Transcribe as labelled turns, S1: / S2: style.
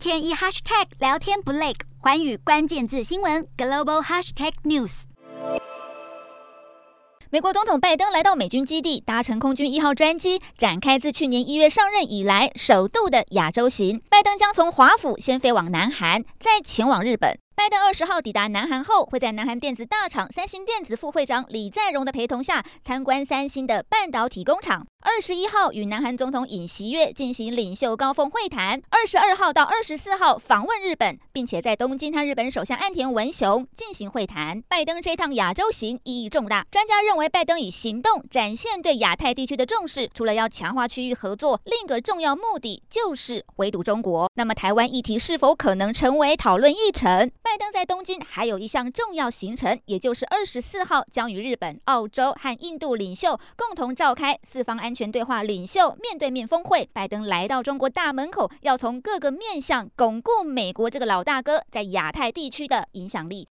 S1: 天一 hashtag 聊天不累，环宇关键字新闻 global hashtag news。
S2: 美国总统拜登来到美军基地，搭乘空军一号专机，展开自去年一月上任以来首度的亚洲行。拜登将从华府先飞往南韩，再前往日本。拜登二十号抵达南韩后，会在南韩电子大厂三星电子副会长李在镕的陪同下参观三星的半导体工厂。二十一号与南韩总统尹锡悦进行领袖高峰会谈。二十二号到二十四号访问日本，并且在东京和日本首相岸田文雄进行会谈。拜登这趟亚洲行意义重大，专家认为拜登以行动展现对亚太地区的重视。除了要强化区域合作，另一个重要目的就是围堵中国。那么台湾议题是否可能成为讨论议程？拜登在东京还有一项重要行程，也就是二十四号将与日本、澳洲和印度领袖共同召开四方安全对话领袖面对面峰会。拜登来到中国大门口，要从各个面向巩固美国这个老大哥在亚太地区的影响力。